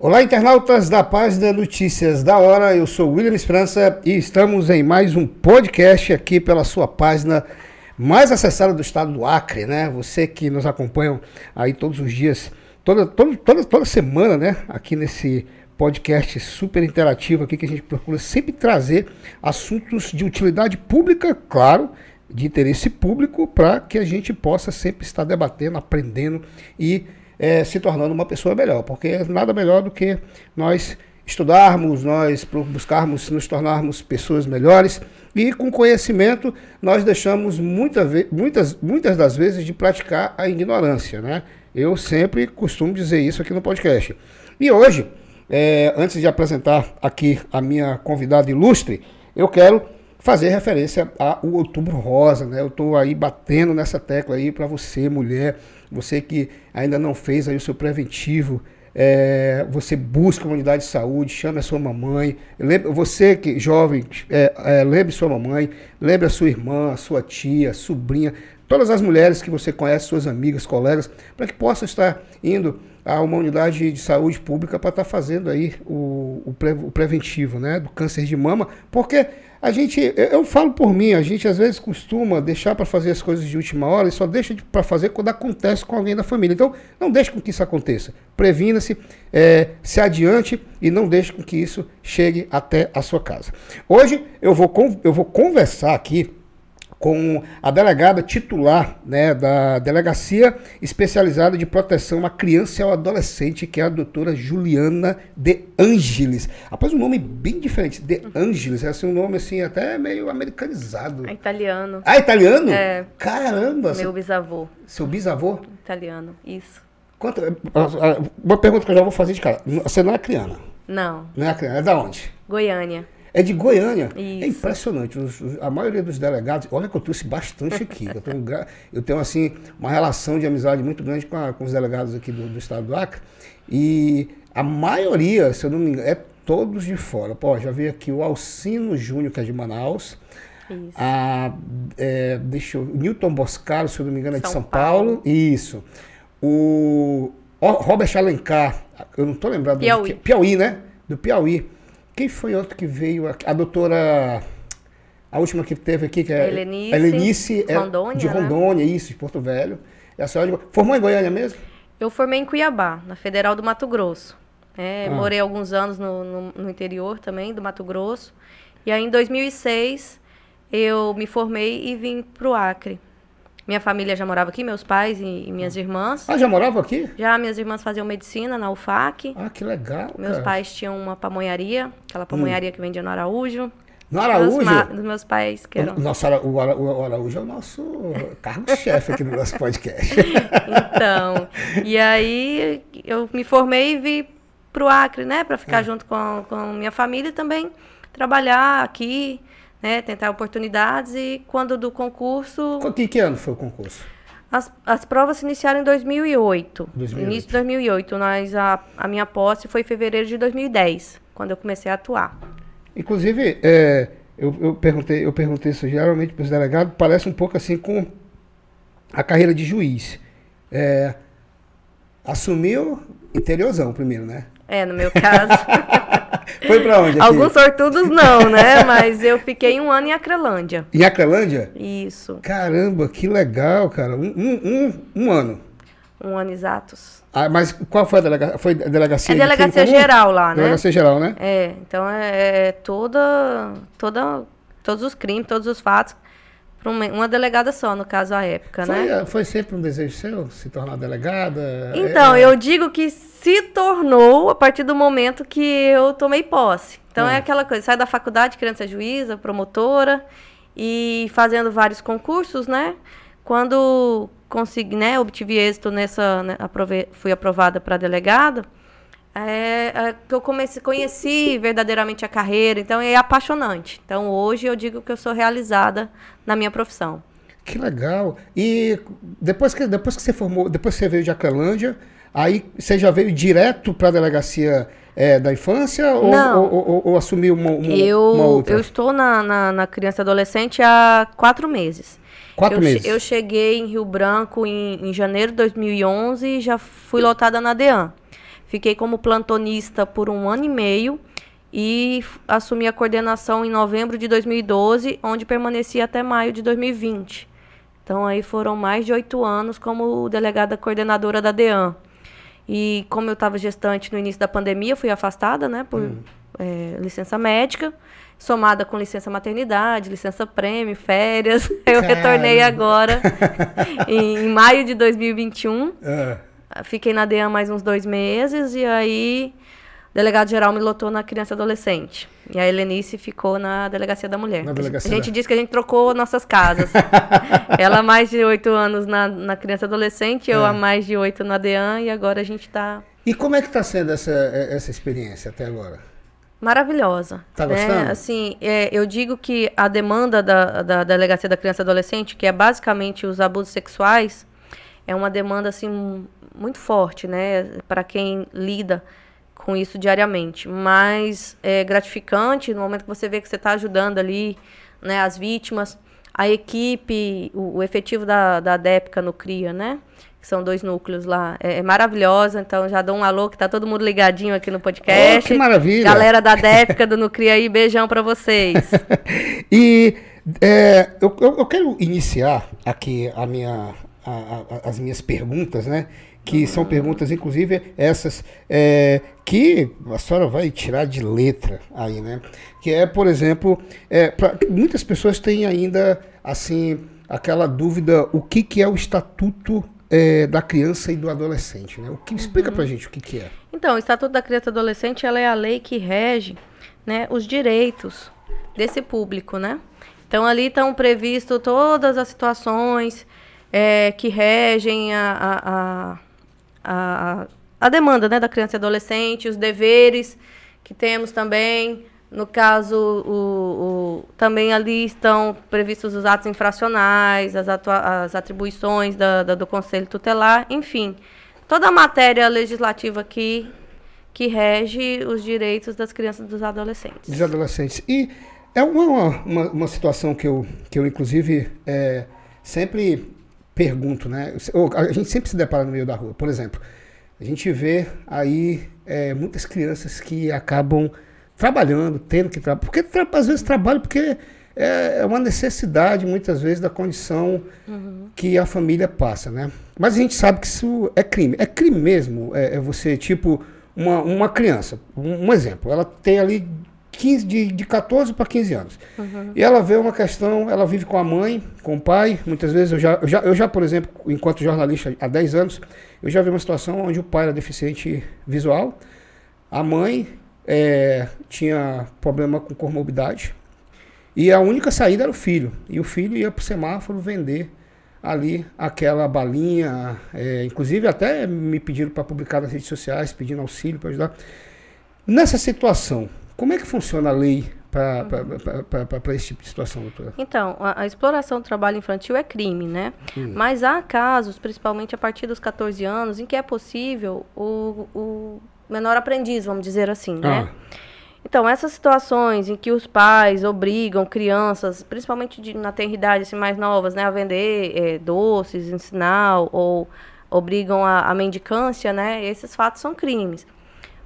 Olá, internautas da página Notícias da Hora. Eu sou William Esperança e estamos em mais um podcast aqui pela sua página mais acessada do estado do Acre, né? Você que nos acompanha aí todos os dias, toda, toda, toda, toda semana, né? Aqui nesse podcast super interativo aqui que a gente procura sempre trazer assuntos de utilidade pública, claro, de interesse público, para que a gente possa sempre estar debatendo, aprendendo e é, se tornando uma pessoa melhor, porque nada melhor do que nós estudarmos, nós buscarmos nos tornarmos pessoas melhores e com conhecimento nós deixamos muita muitas, muitas das vezes de praticar a ignorância, né? Eu sempre costumo dizer isso aqui no podcast. E hoje, é, antes de apresentar aqui a minha convidada ilustre, eu quero fazer referência ao Outubro Rosa, né? Eu estou aí batendo nessa tecla aí para você, mulher, você que ainda não fez aí o seu preventivo, é, você busca uma unidade de saúde, chame a sua mamãe, lembre, você que jovem, é, é, lembre sua mamãe, lembre a sua irmã, a sua tia, a sobrinha, todas as mulheres que você conhece, suas amigas, colegas, para que possam estar indo a uma unidade de saúde pública para estar fazendo aí o, o, pre, o preventivo né, do câncer de mama, porque a gente, eu falo por mim, a gente às vezes costuma deixar para fazer as coisas de última hora e só deixa para fazer quando acontece com alguém da família. Então, não deixe com que isso aconteça. Previna-se, é, se adiante e não deixe com que isso chegue até a sua casa. Hoje eu vou, eu vou conversar aqui com a delegada titular né, da Delegacia Especializada de Proteção à Criança e ao Adolescente, que é a doutora Juliana De Angelis. Rapaz, um nome bem diferente, De Angelis, é assim, um nome assim até meio americanizado. É italiano. Ah, italiano? É. Caramba! Meu bisavô. Seu bisavô? Italiano, isso. Quanto, uma pergunta que eu já vou fazer de cara. Você não é criana? Não. Não é criana, é da onde? Goiânia. É de Goiânia. É Isso. É impressionante. Os, os, a maioria dos delegados, olha que eu trouxe bastante aqui. eu, tenho, eu tenho, assim, uma relação de amizade muito grande com, a, com os delegados aqui do, do, estado do Acre. E a maioria, se eu não me engano, é todos de fora. Pô, já veio aqui o Alcino Júnior, que é de Manaus. Isso. A, é, deixa eu, Newton Boscaro, se eu não me engano, é de São São Paulo. Paulo. Isso. O Robert Alencar, eu não estou lembrado. Piauí. Do, Piauí, né? Do Piauí. Quem foi outro que veio aqui? A doutora. A última que teve aqui, que é. Helenice, Helenice é Rondônia, de né? Rondônia, isso, de Porto Velho. É a senhora de... Formou em Goiânia mesmo? Eu formei em Cuiabá, na Federal do Mato Grosso. É, Ah. Morei alguns anos no, no, no interior também, do Mato Grosso. E aí, em 2006, eu me formei e vim para o Acre. Minha família já morava aqui, meus pais e, e minhas irmãs. Ah, já morava aqui? Já minhas irmãs faziam medicina na UFAC. Ah, que legal. Meus cara. pais tinham uma pamonharia, aquela pamonharia que vendia no Araújo. No Araújo? Dos meus pais, que eram... Nosso, Ara- o, Ara- o Araújo é o nosso cargo-chefe aqui no nosso podcast. Então, e aí eu me formei e vim pro Acre, né, para ficar junto com, com minha família e também trabalhar aqui, né, tentar oportunidades e quando do concurso, que, que ano foi o concurso? as, as provas se iniciaram em 2008. 2008. Início de 2008, nós a, a minha posse foi em fevereiro de 2010, quando eu comecei a atuar. Inclusive, é, eu, eu perguntei, eu perguntei isso geralmente para os delegados, parece um pouco assim com a carreira de juiz. É, assumiu interiorzão primeiro, né? É, no meu caso, Foi para onde? aqui? alguns sortudos não, né, mas eu fiquei um ano em Acrelândia. Em Acrelândia? Isso, Caramba, que legal, cara. Um, um, um, um ano. um ano exatos. Ah, mas qual foi a delegacia? Foi a delegacia? É de delegacia comum? geral lá, né? Delegacia geral, né? É, então é, é toda, toda, todos os crimes, todos os fatos, para uma, delegada só, no caso, a época, Foi, né? eh, foi sempre um desejo seu se tornar delegada? Então, É, eu digo que se tornou a partir do momento que eu tomei posse. Então, Hum. é aquela coisa, sai da faculdade querendo ser juíza, promotora, e fazendo vários concursos, né? Quando consegui, né, obtive êxito nessa, né, aprove- fui aprovada para delegada, é, é que eu comecei, conheci verdadeiramente a carreira, então é apaixonante. Então hoje eu digo que eu sou realizada na minha profissão. Que legal. E depois que, depois que você formou, depois que você veio de Acrelândia, aí você já veio direto para a delegacia eh, da infância ou, ou, ou- ou assumiu uma, uma, eu, uma outra? eu estou na, na, na criança e adolescente há quatro meses. Quatro eu, meses. Eu cheguei em Rio Branco em, em janeiro de 2011 e já fui lotada na DEAN. Fiquei como plantonista por um ano e meio e assumi a coordenação em novembro de 2012, onde permaneci até maio de 2020. Então aí foram mais de oito anos como delegada coordenadora da DEAN. E como eu estava gestante no início da pandemia, fui afastada, né, por hum. é, licença médica, somada com licença maternidade, licença prêmio, férias. Eu Caramba. retornei agora, em, em, maio de 2021. Uh. Fiquei na DEAN mais uns dois meses e aí delegado geral me lotou na criança e adolescente. E a Helenice ficou na delegacia da mulher. Na delegacia a gente disse que a gente trocou nossas casas. Ela há mais de oito anos na, na criança adolescente, eu é. há mais de oito na DEAN e agora a gente está... E como é que está sendo essa, essa experiência até agora? Maravilhosa. Tá né? gostando? Assim, é, eu digo que a demanda da, da Delegacia da Criança e Adolescente, que é basicamente os abusos sexuais, é uma demanda assim muito forte, né, para quem lida com isso diariamente. Mas é gratificante no momento que você vê que você está ajudando ali né, as vítimas, a equipe, o, o efetivo da, da DEPCA no CRIA, né? Que são dois núcleos lá. É, é, maravilhosa, então já dou um alô, que tá todo mundo ligadinho aqui no podcast. Oh, que maravilha! Galera da DEPCA do Nucria aí, beijão para vocês. e é, eu, eu, quero iniciar aqui a minha, a, a, as minhas perguntas, né? Que são perguntas, inclusive, essas é, que a senhora vai tirar de letra aí, né? Que é, por exemplo, é, pra, muitas pessoas têm ainda, assim, aquela dúvida, o que, que é o Estatuto é, da Criança e do Adolescente, né? O que, explica pra uhum. gente o que, que é. Então, o Estatuto da Criança e do Adolescente, ela é a lei que rege né, os direitos desse público, né? Então, ali estão previstos todas as situações é, que regem a, a, a a, a demanda né, da criança e adolescente, os deveres que temos também. No caso, o, o, também ali estão previstos os atos infracionais, as, as atribuições da, da, do Conselho Tutelar, enfim, toda a matéria legislativa que, que rege os direitos das crianças e dos adolescentes. Dos adolescentes. E é uma, uma, uma situação que eu, que eu inclusive, é, sempre pergunto, né? A gente sempre se depara no meio da rua. Por exemplo, a gente vê aí é, muitas crianças que acabam trabalhando, tendo que trabalhar. Porque às vezes trabalham porque é, é uma necessidade, muitas vezes, da condição uhum. que a família passa, né? Mas a gente sabe que isso é crime. É crime mesmo. É, é você, tipo, uma, uma criança. Um, um exemplo. Ela tem ali 15, de, de 14 para 15 anos. Uhum. E ela vê uma questão, ela vive com a mãe, com o pai. Muitas vezes, eu já, eu já, eu já, por exemplo, enquanto jornalista há 10 anos, eu já vi uma situação onde o pai era deficiente visual, a mãe é, tinha problema com comorbidade, e a única saída era o filho. E o filho ia para o semáforo vender ali aquela balinha. É, inclusive, até me pediram para publicar nas redes sociais, pedindo auxílio para ajudar. Nessa situação, como é que funciona a lei para esse tipo de situação, doutora? Então, a, a, exploração do trabalho infantil é crime, né? Hum. Mas há casos, principalmente a partir dos 14 anos, em que é possível o, o menor aprendiz, vamos dizer assim, né? Ah. Então, essas situações em que os pais obrigam crianças, principalmente de, na tenridade assim, mais novas, né, a vender é, doces, ensinar ou obrigam a, a mendicância, né, esses fatos são crimes.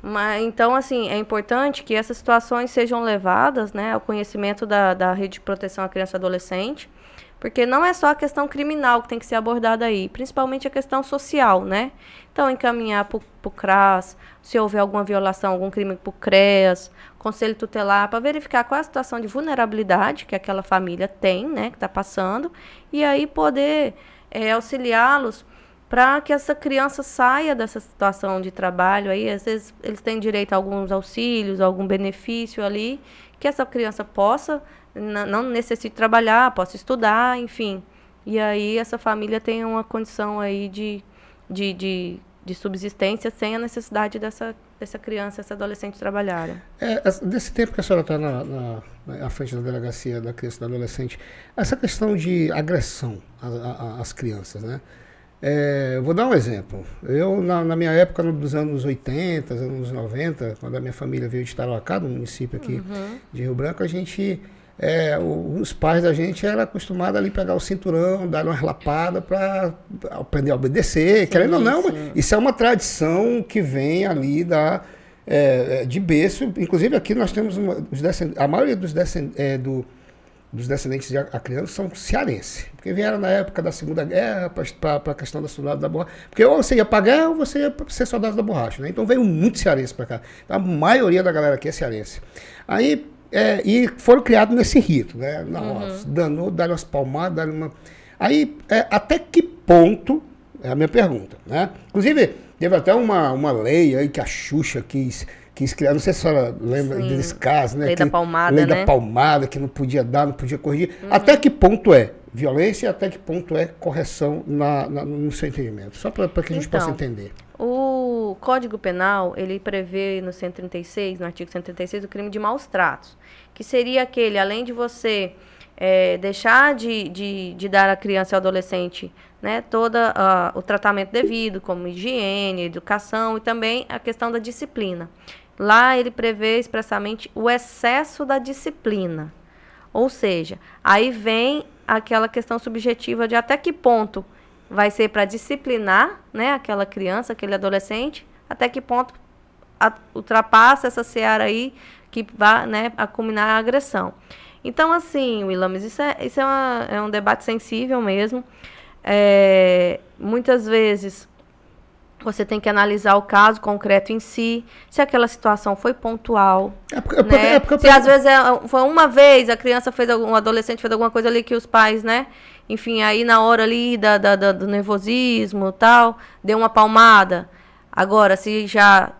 Mas, então, assim, é importante que essas situações sejam levadas né, ao conhecimento da, da rede de proteção à criança e adolescente, porque não é só a questão criminal que tem que ser abordada aí, principalmente a questão social, né? Então, encaminhar para o CRAS, se houver alguma violação, algum crime para o CREAS, Conselho Tutelar, para verificar qual é a situação de vulnerabilidade que aquela família tem, né, que está passando, e aí poder é, auxiliá-los para que essa criança saia dessa situação de trabalho aí, às vezes eles têm direito a alguns auxílios, a algum benefício ali, que essa criança possa, não necessite trabalhar, possa estudar, enfim. E aí essa família tem uma condição aí de, de, de, de subsistência sem a necessidade dessa, dessa criança, essa adolescente trabalhar. É, desse tempo que a senhora está na, na, na, frente da delegacia da criança e do adolescente, essa questão de agressão às crianças, né? É, vou dar um exemplo. Eu, na, na, minha época, dos anos 80, anos 90, quando a minha família veio de Tarauacá, no município aqui uhum. de Rio Branco, a gente é, os pais da gente eram acostumados ali pegar o cinturão, dar uma relapada para aprender a obedecer, sim, querendo ou não, sim. isso é uma tradição que vem ali da, é, é de berço. Inclusive aqui nós temos uma, a maioria dos descendentes, é, do, dos descendentes de criança são cearenses, porque vieram na época da Segunda Guerra para a questão da soldado da borracha. Porque ou você ia para guerra ou você ia ser soldado da borracha. Né? Então veio muito cearense para cá. Então, a maioria da galera aqui é cearense. Aí é, e foram criados nesse rito, né? Nossa, uhum. danou, deram umas palmadas, deram uma. Aí, é, até que ponto, é a minha pergunta, né? Inclusive, teve até uma, uma lei aí que a Xuxa quis, quis criar, não sei se a senhora lembra Sim. desse caso, né? Lei que, da palmada, Lei né? da palmada, que não podia dar, não podia corrigir. Uhum. Até que ponto é violência e até que ponto é correção na, na no seu entendimento? Só para que a gente então, possa entender. O Código Penal, ele prevê no 136, no artigo 136, o crime de maus tratos, que seria aquele, além de você é, deixar de, de, de, dar à criança e ao adolescente né, todo uh, o tratamento devido, como higiene, educação e também a questão da disciplina. Lá ele prevê expressamente o excesso da disciplina. Ou seja, aí vem aquela questão subjetiva de até que ponto vai ser para disciplinar né, aquela criança, aquele adolescente, até que ponto ultrapassa essa seara aí que vai né, a culminar a agressão. Então, assim, Willames, isso é, isso é, uma, é um debate sensível mesmo. É, muitas vezes você tem que analisar o caso concreto em si, se aquela situação foi pontual. É porque, é né? é porque, se às vezes é, foi uma vez, a criança fez algum, um adolescente fez alguma coisa ali que os pais, né? Enfim, aí na hora ali da, da, da do nervosismo tal, deu uma palmada. Agora, se já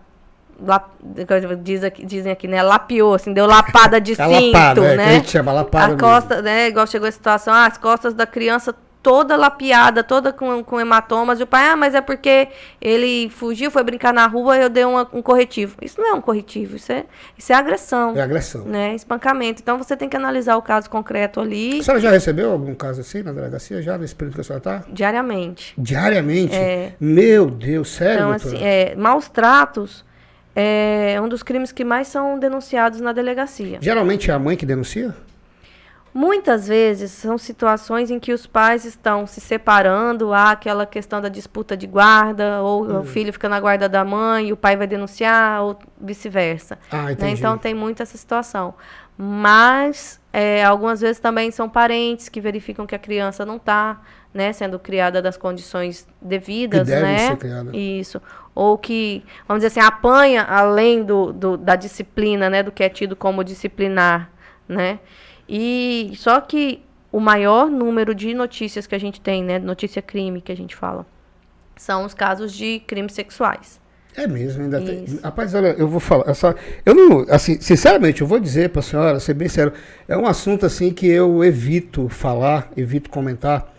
diz aqui, dizem aqui, né? Lapiou, assim, deu lapada de cinto, lapada, é, né? a gente chama lapada a costa, né? Igual chegou a situação, ah, as costas da criança toda lapiada, toda com, com hematomas. E o pai, ah, mas é porque ele fugiu, foi brincar na rua e eu dei uma, um corretivo. Isso não é um corretivo, isso é, isso é agressão. É agressão. Né? Espancamento. Então você tem que analisar o caso concreto ali. A senhora já recebeu algum caso assim na delegacia, já nesse período que a senhora está? Diariamente. Diariamente? É. Meu Deus, sério? Então, doutora? assim, é, maus tratos é um dos crimes que mais são denunciados na delegacia. Geralmente é a mãe que denuncia? Muitas vezes são situações em que os pais estão se separando, há aquela questão da disputa de guarda, ou uhum. o filho fica na guarda da mãe e o pai vai denunciar, ou vice-versa. Ah, né? Então tem muito essa situação. Mas é, algumas vezes também são parentes que verificam que a criança não está né, sendo criada das condições devidas, que né? Ser criada. Isso. Ou que, vamos dizer assim, apanha além do, do, da disciplina, né, do que é tido como disciplinar, né? E só que o maior número de notícias que a gente tem, né, notícia crime que a gente fala, são os casos de crimes sexuais. É mesmo, ainda Isso. tem. Rapaz, olha, eu vou falar. Essa, eu não. Assim, sinceramente, eu vou dizer para a senhora, ser bem sério, é um assunto assim que eu evito falar, evito comentar.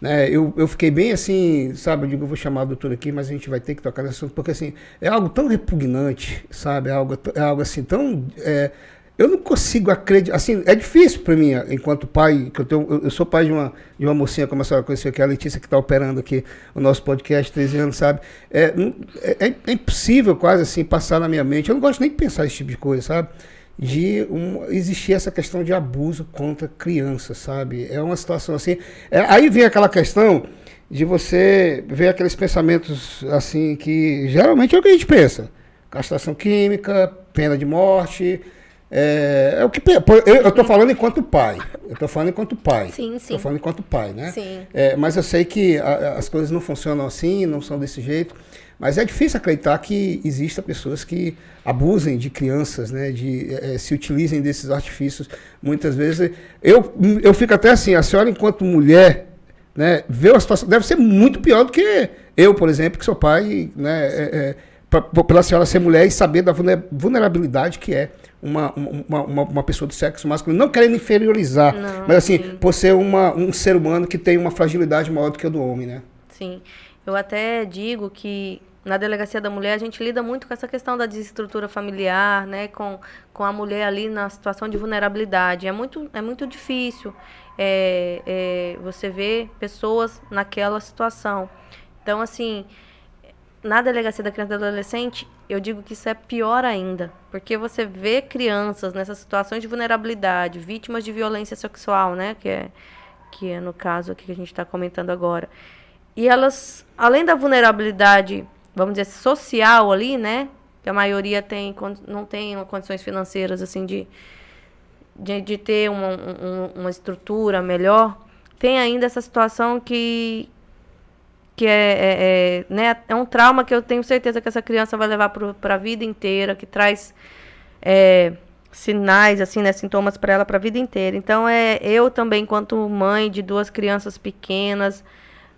Né? Eu, eu fiquei bem assim, sabe? Eu digo, eu vou chamar a doutora aqui, mas a gente vai ter que tocar nesse assunto, porque assim, é algo tão repugnante, sabe? É algo, é algo assim tão. É, eu não consigo acreditar. Assim, é difícil para mim, enquanto pai, que eu, tenho, eu, sou pai de uma, de uma mocinha, como a senhora conheceu, que é a Letícia, que está operando aqui o nosso podcast, 13 anos, sabe? É, é, é, impossível quase assim passar na minha mente. Eu não gosto nem de pensar esse tipo de coisa, sabe? De um, existir essa questão de abuso contra crianças, sabe? É uma situação assim. É, aí vem aquela questão de você ver aqueles pensamentos assim que geralmente é o que a gente pensa: castração química, pena de morte é, é o que eu estou falando enquanto pai. Eu estou falando enquanto pai. Sim, sim. Estou falando enquanto pai, né? Sim. É, mas eu sei que a, as coisas não funcionam assim, não são desse jeito. Mas é difícil acreditar que existam pessoas que abusem de crianças, né? De é, se utilizem desses artifícios. Muitas vezes eu eu fico até assim. A senhora enquanto mulher, né? Vê a situação deve ser muito pior do que eu, por exemplo, que sou pai, né? Pra, pela senhora ser mulher e saber da vulnerabilidade que é uma, uma, uma, uma, pessoa do sexo masculino, não querendo inferiorizar, não, mas assim, sim. por ser uma, um ser humano que tem uma fragilidade maior do que a do homem, né? Sim. Eu até digo que na delegacia da mulher a gente lida muito com essa questão da desestrutura familiar, né, com, com a mulher ali na situação de vulnerabilidade. É muito, é muito difícil é, é, você ver pessoas naquela situação. Então, assim, na delegacia da criança e do adolescente, eu digo que isso é pior ainda, porque você vê crianças nessas situações de vulnerabilidade, vítimas de violência sexual, né, que é que é no caso aqui que a gente está comentando agora, e elas, além da vulnerabilidade, vamos dizer social ali, né, que a maioria tem não tem condições financeiras assim de de, de ter uma, um, uma estrutura melhor, tem ainda essa situação que que é, é, é, né, é um trauma que eu tenho certeza que essa criança vai levar para a vida inteira, que traz é, sinais, assim, né, sintomas para ela para a vida inteira. Então, é eu também, enquanto mãe de duas crianças pequenas,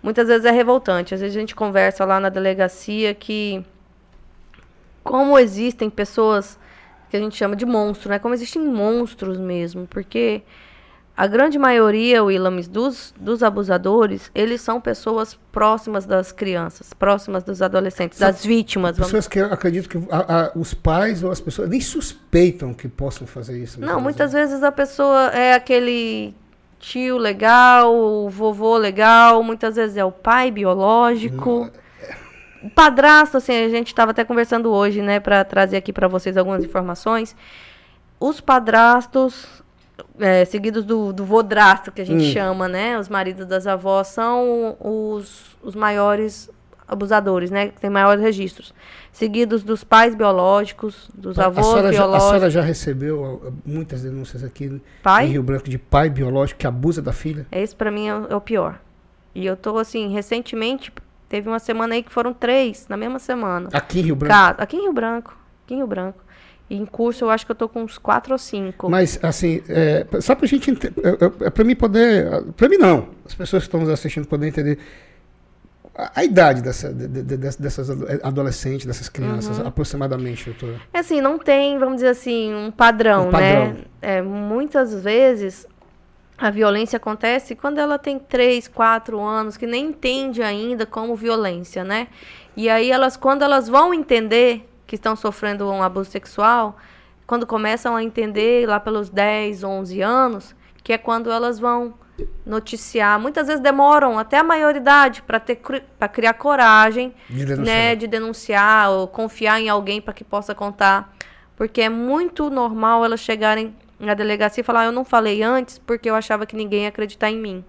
muitas vezes é revoltante. Às vezes a gente conversa lá na delegacia que como existem pessoas que a gente chama de monstro, né? Como existem monstros mesmo, porque a grande maioria, Willamis, dos, dos abusadores, eles são pessoas próximas das crianças, próximas dos adolescentes, são das vítimas. Pessoas vamos... que acreditam que a, a, os pais ou as pessoas nem suspeitam que possam fazer isso. Não, muitas vezes a pessoa é aquele tio legal, o vovô legal, muitas vezes é o pai biológico. Não, é... Padrasto, assim, a gente estava até conversando hoje, né, para trazer aqui para vocês algumas informações. Os padrastos é, seguidos do, do vodrasto, que a gente hum. chama, né? Os maridos das avós são os, os maiores abusadores, né? Que tem maiores registros. Seguidos dos pais biológicos, dos avós a biológicos. Já, a senhora já recebeu muitas denúncias aqui pai? em Rio Branco de pai biológico que abusa da filha? Esse para mim é, é, o pior. E eu tô assim, recentemente, teve uma semana aí que foram três, na mesma semana. Aqui em Rio Branco? aqui em Rio Branco. Aqui em Rio Branco. Em curso eu acho que eu tô com uns quatro ou cinco. Mas, assim, é, só pra gente. É, pra mim poder. Pra mim não. As pessoas que estão nos assistindo poderem entender. A, a idade dessa, de, de, dessas adolescentes, dessas crianças, uhum. aproximadamente, doutora? É assim, não tem, vamos dizer assim, um padrão, um padrão. né? É, muitas vezes a violência acontece quando ela tem três, quatro anos, que nem entende ainda como violência, né? E aí elas, quando elas vão entender que estão sofrendo um abuso sexual, quando começam a entender lá pelos 10, 11 anos, que é quando elas vão noticiar. Muitas vezes demoram até a maioridade para ter para criar coragem, de denunciar. né, de denunciar ou confiar em alguém para que possa contar, porque é muito normal elas chegarem na delegacia e falar: ah, "Eu não falei antes porque eu achava que ninguém ia acreditar em mim".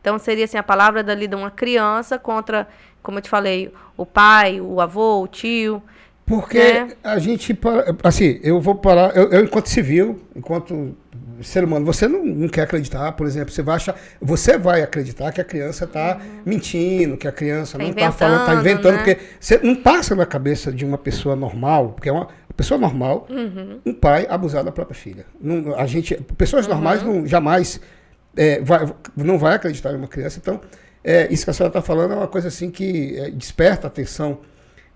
Então seria assim a palavra dali de uma criança contra, como eu te falei, o pai, o avô, o tio. Porque né? a gente, assim, eu vou parar, eu, eu, enquanto civil, enquanto ser humano, você não, não quer acreditar, por exemplo, você vai achar, você vai acreditar que a criança está uhum. mentindo, que a criança tá não está falando, está inventando, né? porque você não passa na cabeça de uma pessoa normal, porque é uma pessoa normal, uhum. um pai abusar da própria filha. Não, a gente, pessoas uhum. normais não jamais é, vai, não vai acreditar em uma criança, então é, isso que a senhora está falando é uma coisa assim que é, desperta a atenção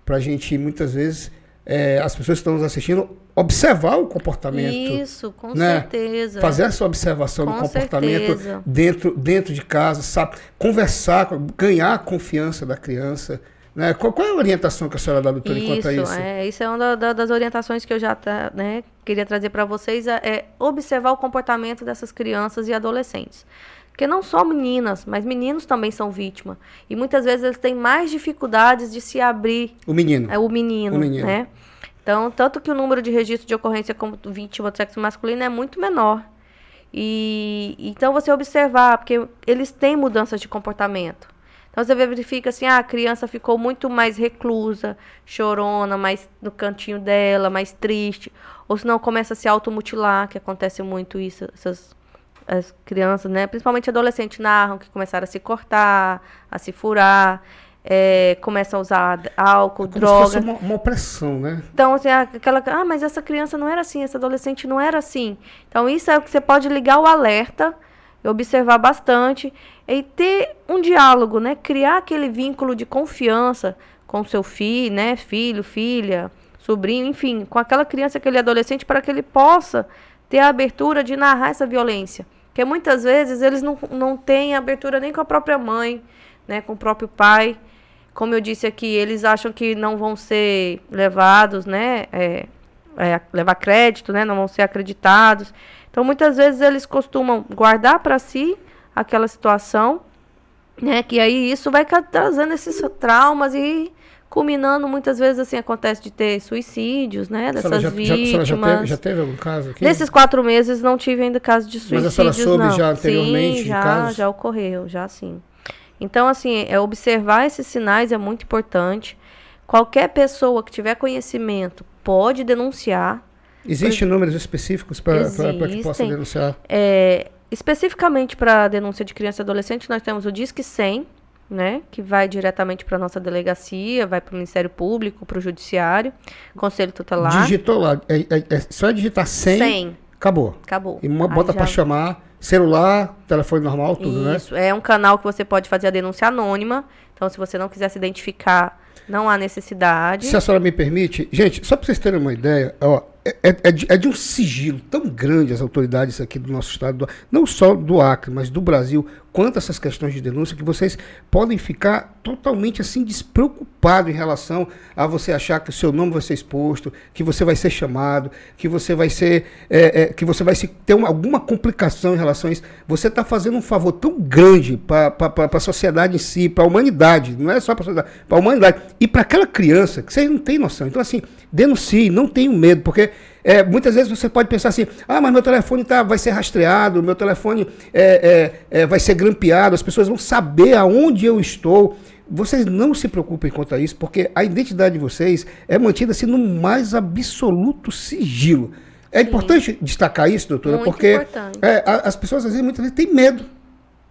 para a gente, muitas vezes, é, as pessoas que estão nos assistindo, observar o comportamento. Isso, com né? certeza. Fazer essa observação com do comportamento dentro, dentro de casa, sabe? Conversar, ganhar a confiança da criança. Né? Qual, qual, é a orientação que a senhora dá, doutora, enquanto a isso? É, isso é uma da, das orientações que eu já tá, né, queria trazer para vocês, é, é observar o comportamento dessas crianças e adolescentes. Porque não só meninas, mas meninos também são vítimas. E muitas vezes eles têm mais dificuldades de se abrir. O menino. É o menino, o menino. né? Então, tanto que o número de registro de ocorrência como vítima do sexo masculino é muito menor. E então você observar, porque eles têm mudanças de comportamento. Então você verifica assim, ah, a criança ficou muito mais reclusa, chorona, mais no cantinho dela, mais triste. Ou senão começa a se automutilar, que acontece muito isso, essas as crianças, né, principalmente adolescentes, narram que começaram a se cortar, a se furar, é, começam a usar álcool, é como droga. Se fosse uma, uma opressão, né? Então, assim, aquela. Ah, mas essa criança não era assim, essa adolescente não era assim. Então, isso é o que você pode ligar o alerta, observar bastante e ter um diálogo, né? Criar aquele vínculo de confiança com seu filho, né? Filho, filha, sobrinho, enfim, com aquela criança, aquele adolescente, para que ele possa ter a abertura de narrar essa violência. Porque muitas vezes eles não, não têm abertura nem com a própria mãe, né, com o próprio pai. Como eu disse aqui, eles acham que não vão ser levados, né, é, é, levar crédito, né, não vão ser acreditados. Então, muitas vezes eles costumam guardar para si aquela situação, né, que aí isso vai trazendo esses traumas e culminando muitas vezes assim acontece de ter suicídios, né, dessas já, vítimas. Já, já, teve, já, teve, algum caso aqui? Nesses quatro meses não tive ainda caso de suicídios, Mas a senhora soube não. já anteriormente sim, já, de casos? já ocorreu, já sim. Então assim, é observar esses sinais é muito importante. Qualquer pessoa que tiver conhecimento pode denunciar. Existem números específicos para que possa denunciar? É, especificamente para denúncia de criança e adolescente, nós temos o Disque 100, né, que vai diretamente para a nossa delegacia, vai para o Ministério Público, para o Judiciário, Conselho Tutelar. Digitou lá, é, é, é só digitar 100, 100. acabou. Acabou. E uma, bota para chamar, celular, telefone normal, tudo, Isso, né? Isso, é um canal que você pode fazer a denúncia anônima, então se você não quiser se identificar, não há necessidade. Se a senhora me permite, gente, só para vocês terem uma ideia, ó, é, é, é, de, é, de, um sigilo tão grande as autoridades aqui do nosso estado, não só do Acre, mas do Brasil, quanto a essas questões de denúncia, que vocês podem ficar totalmente assim despreocupados em relação a você achar que o seu nome vai ser exposto, que você vai ser chamado, que você vai ser, é, é, que você vai ter uma, alguma complicação em relação a isso. Você está fazendo um favor tão grande para a sociedade em si, para a humanidade, não é só para a sociedade, para a humanidade e para aquela criança que vocês não têm noção. Então assim, denuncie, não tenham medo, porque é, muitas vezes você pode pensar assim, ah, mas meu telefone tá, vai ser rastreado, meu telefone é, é, é, vai ser grampeado, as pessoas vão saber aonde eu estou. Vocês não se preocupem quanto a isso, porque a identidade de vocês é mantida assim no mais absoluto sigilo. É Sim. importante destacar isso, doutora, Muito porque é, as pessoas às vezes muitas vezes têm medo,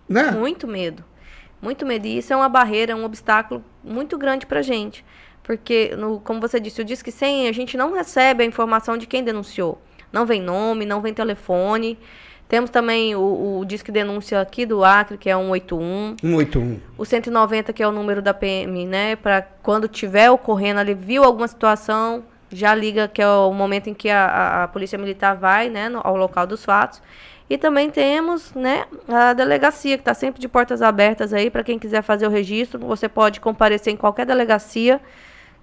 né? Muito medo. Muito medo. E isso é uma barreira, um obstáculo muito grande para gente. Porque, no, como você disse, o Disque 100, a gente não recebe a informação de quem denunciou. Não vem nome, não vem telefone. Temos também o, o Disque Denúncia aqui do Acre, que é 181. 181. O 190, que é o número da PM, né? Para quando tiver ocorrendo ali, viu alguma situação, já liga, que é o momento em que a, a, a Polícia Militar vai, né? No, ao local dos fatos. E também temos né, a delegacia, que está sempre de portas abertas aí para quem quiser fazer o registro. Você pode comparecer em qualquer delegacia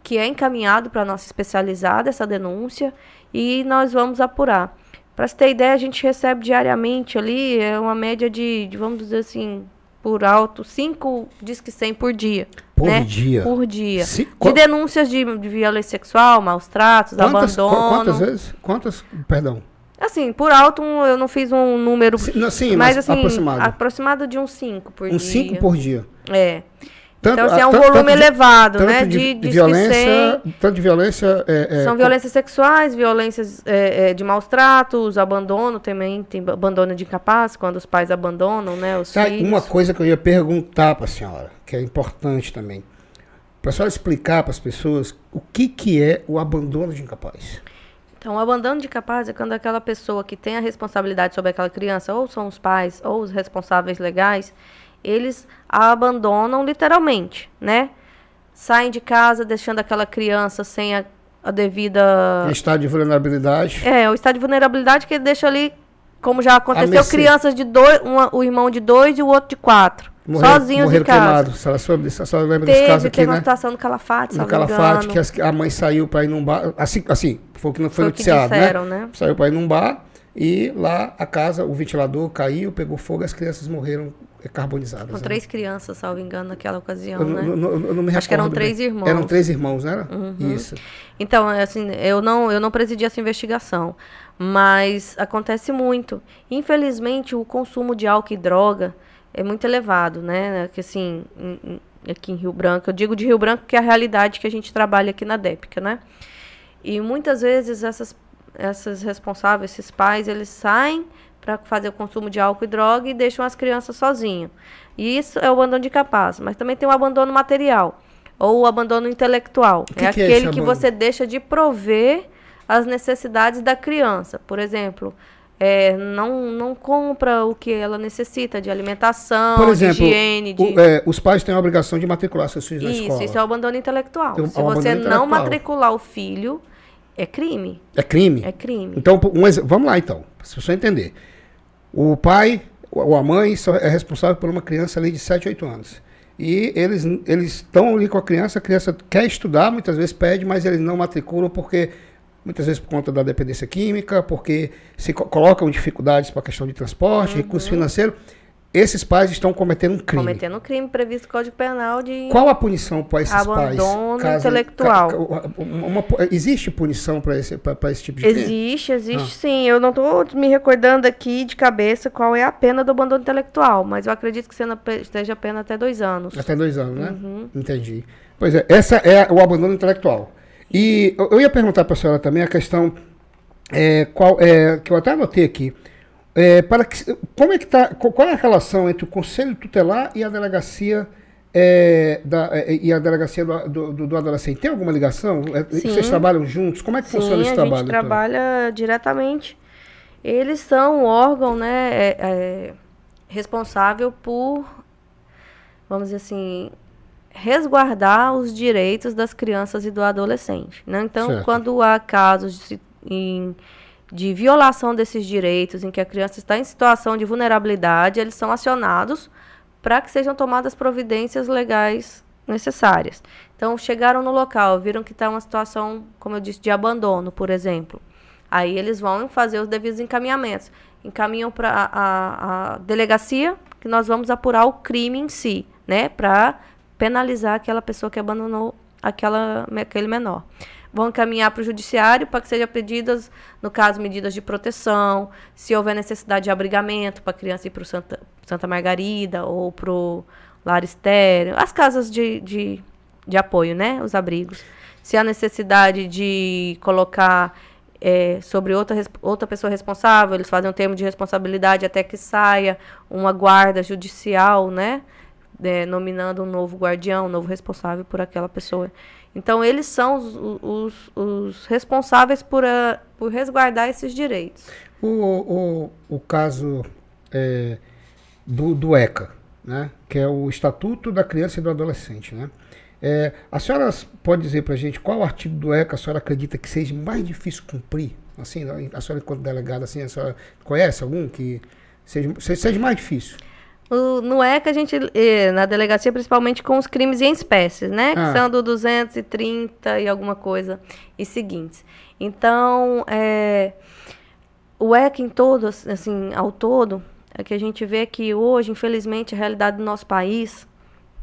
que é encaminhado para a nossa especializada essa denúncia e nós vamos apurar. Para você ter ideia, a gente recebe diariamente ali, é uma média de, de vamos dizer assim, por alto, 5 Disque 100 por dia. Por né? dia? Por dia. de denúncias de, de, violência sexual, maus tratos, quantas, abandono. Quantas vezes? Quantas? Perdão. Assim, por alto, eu não fiz um número. Sim, mas, mas assim, aproximado. aproximado de uns 5 por um dia. Uns 5 por dia. É. Tanto, então, assim, é um volume de, elevado, né? De, de, de violência. Tanto de violência. É, é, São violências sexuais, violências é, é, de maus tratos, abandono também, tem abandono de incapaz, quando os pais abandonam, né? Os tá, filhos. Uma coisa que eu ia perguntar para a senhora, que é importante também. Para a senhora explicar para as pessoas o que, que é o abandono de incapaz. Então, o abandono de incapaz é quando aquela pessoa que tem a responsabilidade sobre aquela criança, ou são os pais, ou os responsáveis legais, eles a abandonam literalmente, né? Saem de casa deixando aquela criança sem a, a devida. O estado de vulnerabilidade. É, o estado de vulnerabilidade que ele deixa ali, como já aconteceu, crianças de dois, uma, o irmão de dois e o outro de quatro. Morrer, sozinhos em casa. Queimados. Se ela, soube, se ela lembra teve, desse caso aqui, teve né? uma situação no Calafate, No Calafate, que as, a mãe saiu para ir num bar. Assim, assim foi o que não foi, foi noticiado, que disseram, né? né? Saiu para ir num bar e lá a casa, o ventilador caiu, pegou fogo e as crianças morreram carbonizadas. Com né? três crianças, salvo engano, naquela ocasião, eu, né? Eu, eu, eu não me Acho que eram bem. três irmãos. Eram três irmãos, né? Uhum. Isso. Então, assim, eu não, eu não presidi essa investigação, mas acontece muito. Infelizmente, o consumo de álcool e droga é muito elevado, né? Que assim, aqui em Rio Branco, eu digo de Rio Branco que é a realidade que a gente trabalha aqui na DEPICA, né? E muitas vezes essas, essas responsáveis, esses pais, eles saem para fazer o consumo de álcool e droga e deixam as crianças sozinhas. E isso é o abandono de capaz, mas também tem o abandono material ou o abandono intelectual. Que é que é aquele esse que você deixa de prover as necessidades da criança. Por exemplo, é, não, não compra o que ela necessita de alimentação, Por exemplo, de higiene. De... o- é, os pais têm a obrigação de matricular seus filhos na Isso, escola. isso é o abandono intelectual. Um- Se é um você abandono não intelectual. matricular o filho, é crime. É crime? É crime. Então, um vamos lá então, para você entender. O pai ou a mãe só é responsável por uma criança ali de 7, 8 anos. E eles eles estão ali com a criança, a criança quer estudar, muitas vezes pede, mas eles não matriculam porque muitas vezes por conta da dependência química, porque se co- colocam dificuldades para a questão de transporte, recurso financeiro. Esses pais estão cometendo um crime. Cometendo um crime previsto no Código Penal de Qual a punição para esses Abandono pais? intelectual. ca- ca- uma- uma- existe punição para esse, pra- pra esse tipo de crime? Existe, existe Ah. sim. Eu não estou me recordando aqui de cabeça qual é a pena do abandono intelectual, mas eu acredito que esteja a pena até dois anos. Até dois anos, né? Uhum. Entendi. Pois é, essa é o abandono intelectual. E eu eu ia perguntar para a senhora também a questão é, qual, é, que eu até anotei aqui. É, para que, como é que tá, qual é a relação entre o Conselho Tutelar e a delegacia é, da, é, e a delegacia do, do, do- do adolescente? Tem alguma ligação? É, Sim. Vocês trabalham juntos? Como é que Sim, funciona a esse gente trabalho? doutora? trabalha diretamente. Eles são o órgão, né, é- é, responsável por, vamos dizer assim, resguardar os direitos das crianças e do adolescente. Né? Então, Certo. quando há casos de, em- de violação desses direitos, em que a criança está em situação de vulnerabilidade, eles são acionados para que sejam tomadas providências legais necessárias. Então, chegaram no local, viram que está uma situação, como eu disse, de abandono, por exemplo. Aí eles vão fazer os devidos encaminhamentos. Encaminham para a, a- delegacia, que nós vamos apurar o crime em si, né? Para penalizar aquela pessoa que abandonou aquela, aquele menor. Vão encaminhar para o judiciário para que sejam pedidas, no caso, medidas de proteção, se houver necessidade de abrigamento para a criança ir para Santa, Santa Margarida ou para o lar estéreo, as casas de, de, de apoio, né? Os abrigos. Se há necessidade de colocar é, sobre outra, outra pessoa responsável, eles fazem um termo de responsabilidade até que saia uma guarda judicial, né? É, nominando um novo guardião, um novo responsável por aquela pessoa. Então, eles são os, os, os responsáveis por, a, por resguardar esses direitos. O, o, o caso é, do, do ECA, né? que é o Estatuto da Criança e do Adolescente. Né? É, a senhora pode dizer para a gente qual artigo do ECA a senhora acredita que seja mais difícil cumprir? Assim, a senhora, enquanto delegada, assim, a senhora conhece algum que seja, seja mais difícil? No ECA, a gente, na delegacia, principalmente com os crimes em espécies, né? Ah. Que são do 230 e alguma coisa e seguintes. Então, eh, o ECA em todo, assim, ao todo, é que a gente vê que hoje, infelizmente, a realidade do nosso país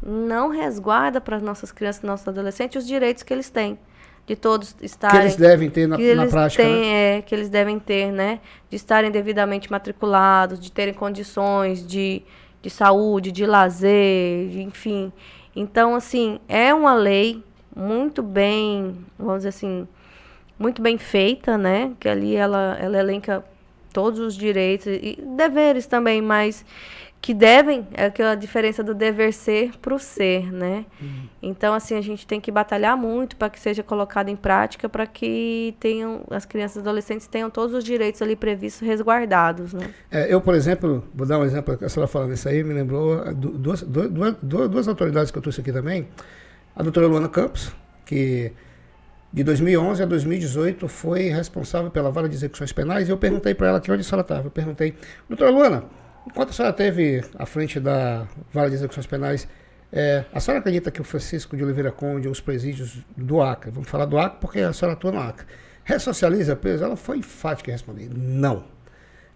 não resguarda para as nossas crianças e nossos adolescentes os direitos que eles têm. De todos Que estarem eles devem ter na, que na prática. têm, né? é, que eles devem ter, né? De estarem devidamente matriculados, de terem condições de, de saúde, de lazer, de- enfim. Então, assim, é uma lei muito bem, vamos dizer assim, muito bem feita, né? Que ali ela, ela elenca todos os direitos e deveres também, mas que devem, é aquela diferença do dever ser para o ser, né? Então, assim, a gente tem que batalhar muito para que seja colocado em prática, para que tenham as crianças e adolescentes tenham todos os direitos ali previstos resguardados, né? É, eu, por exemplo, vou dar um exemplo, a senhora falando isso aí, me lembrou du- duas, du- duas, duas, duas autoridades que eu trouxe aqui também. A doutora Luana Campos, que de 2011 a 2018 foi responsável pela vara de execuções penais, e eu perguntei para ela aqui onde a senhora estava. Eu perguntei, doutora Luana, enquanto a senhora esteve à frente da vara de execuções penais, é, a senhora acredita que o Francisco de Oliveira Conde, os presídios do Acre, vamos falar do Acre porque a senhora atua no Acre, ressocializa preso? Ela foi enfática em responder, não.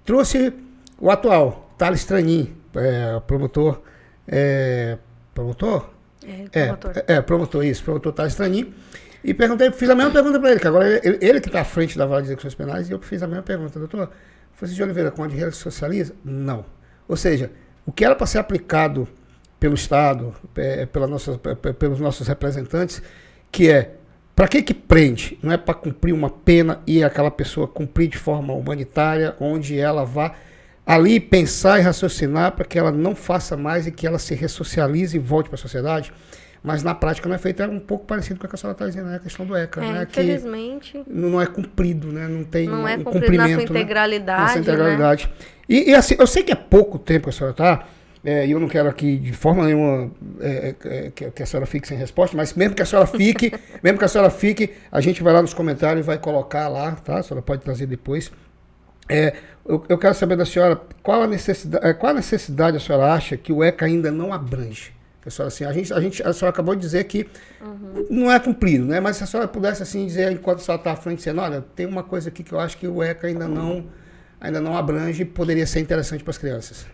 Trouxe o atual, Thales Tranin, é, promotor. É, promotor? É, É, promotor. é, promotor, isso, promotor Thales Tranin. E perguntei, fiz a mesma pergunta para ele, que agora ele, ele que está à frente da vara de execuções penais, e eu fiz a mesma pergunta, doutor, Francisco de Oliveira Conde ressocializa? Não. Ou seja, o que era para ser aplicado pelo Estado, é, pela nossa, pe- pelos nossos representantes, que é para que que prende? Não é para cumprir uma pena e aquela pessoa cumprir de forma humanitária, onde ela vá ali pensar e raciocinar para que ela não faça mais e que ela se ressocialize e volte para a sociedade. Mas na prática não é feito, é um pouco parecido com o que a senhora está dizendo, né? a questão do ECA, É, né? Que infelizmente, não não é cumprido, né? Não tem não é um cumprido na sua cumprimento, né? integralidade, né? integralidade. E, e assim, eu sei que é pouco tempo que a senhora está, e eu não quero aqui de forma nenhuma é, é, que, que a senhora fique sem resposta, mas mesmo que a senhora fique, mesmo que a senhora fique, a gente vai lá nos comentários e vai colocar lá, tá? A senhora pode trazer depois. É, eu, eu quero saber da senhora qual a necessidade, é, qual a necessidade a senhora acha que o ECA ainda não abrange? A senhora, assim, a, gente, a, gente, a senhora acabou de dizer que não é cumprido, né? Mas se a senhora pudesse assim dizer, enquanto a senhora está à frente, dizendo, olha, tem uma coisa aqui que eu acho que o ECA ainda não, ainda não abrange e poderia ser interessante para as crianças.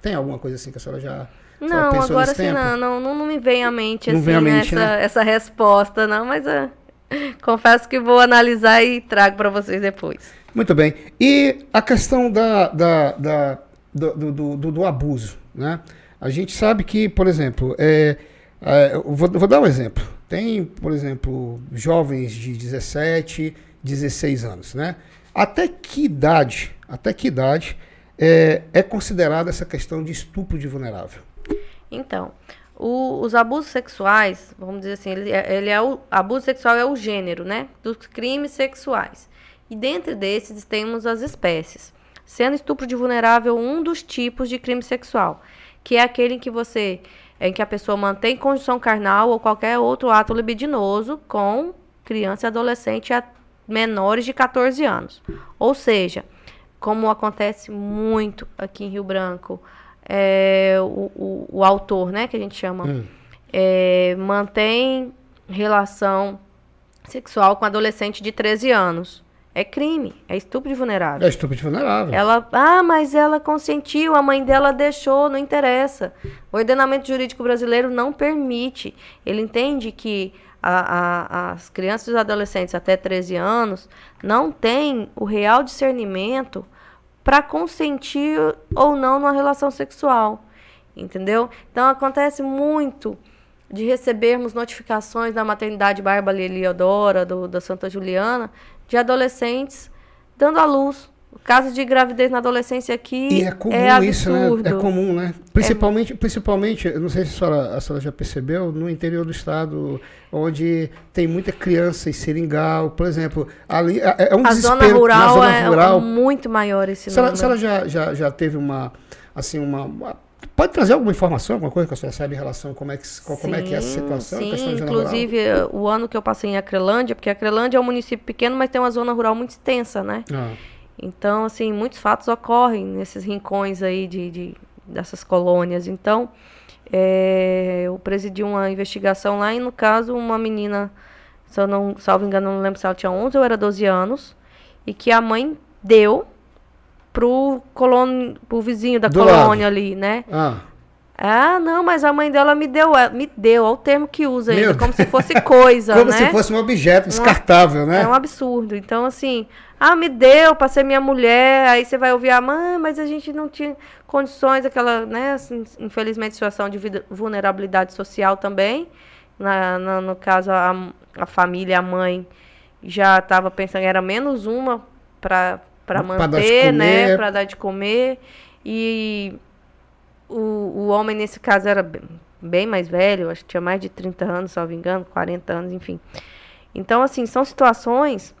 Tem alguma coisa assim que a senhora já. Não, agora sim, não, não, não, me vem à mente, assim, à mente, essa, né? essa resposta, não, mas uh, confesso que vou analisar e trago para vocês depois. Muito bem. E a questão da, da, da do, do, do, do, abuso, né? A gente sabe que, por exemplo, é, é, vou, vou dar um exemplo. Tem, por exemplo, jovens de 17, 16 anos, né? Até que idade, até que idade é, é considerada essa questão de estupro de vulnerável? Então, o, os abusos sexuais, vamos dizer assim, ele, é, ele é o abuso sexual é o gênero, né, dos crimes sexuais. E dentro desses temos as espécies, sendo estupro de vulnerável um dos tipos de crime sexual, que é aquele em que você em que a pessoa mantém condição carnal ou qualquer outro ato libidinoso com criança e adolescente a menores de 14 anos. Ou seja, como acontece muito aqui em Rio Branco, é, o, o, o, autor, né, que a gente chama, hum. é, mantém relação sexual com adolescente de 13 anos. É crime, é estupro de vulnerável. É estupro de vulnerável. Ela, ah, mas ela consentiu, a mãe dela deixou, não interessa. O ordenamento jurídico brasileiro não permite. Ele entende que a, a, as crianças e os adolescentes até 13 anos não têm o real discernimento para consentir ou não numa relação sexual. Entendeu? Então acontece muito de recebermos notificações da maternidade Bárbara Eliodora, do, da Santa Juliana, de adolescentes dando à luz. O caso de gravidez na adolescência aqui e é comum é isso, né? É comum, né? Principalmente, é... principalmente, não sei se a senhora, a senhora já percebeu, no interior do estado, onde tem muita criança em seringal, por exemplo, ali é, é um a desespero. Zona rural zona é rural é muito maior esse número. A senhora já, já, já teve uma, assim, uma, uma Pode trazer alguma informação, alguma coisa que a senhora sabe em relação a como é que, sim, como é, que é essa situação? Sim, inclusive o ano que eu passei em Acrelândia, porque Acrelândia é um município pequeno, mas tem uma zona rural muito extensa, né? Ah. Então, assim, muitos fatos ocorrem nesses rincões aí de, de dessas colônias. Então, é, eu presidi uma investigação lá e, no caso, uma menina, se eu não, salvo engano, não lembro se ela tinha 11 ou era 12 anos, e que a mãe deu pro, colon... pro vizinho da Do colônia lado. ali, né? Ah. Ah, não, mas a mãe dela me deu, é, me deu, é o termo que usa ainda, como se fosse coisa, como né? Como se fosse um objeto descartável, né? É um absurdo. Então, assim, ah, me deu para ser minha mulher, aí você vai ouvir a mãe, mas a gente não tinha condições, aquela, né, assim, infelizmente, situação de vulnerabilidade social também. Na, na no caso, a, a família, a mãe, já estava pensando, era menos uma para para manter, né, para dar de comer. E o, o homem nesse caso era bem, bem mais velho, acho que tinha mais de 30 anos, salvo engano, 40 anos, enfim. Então, assim, são situações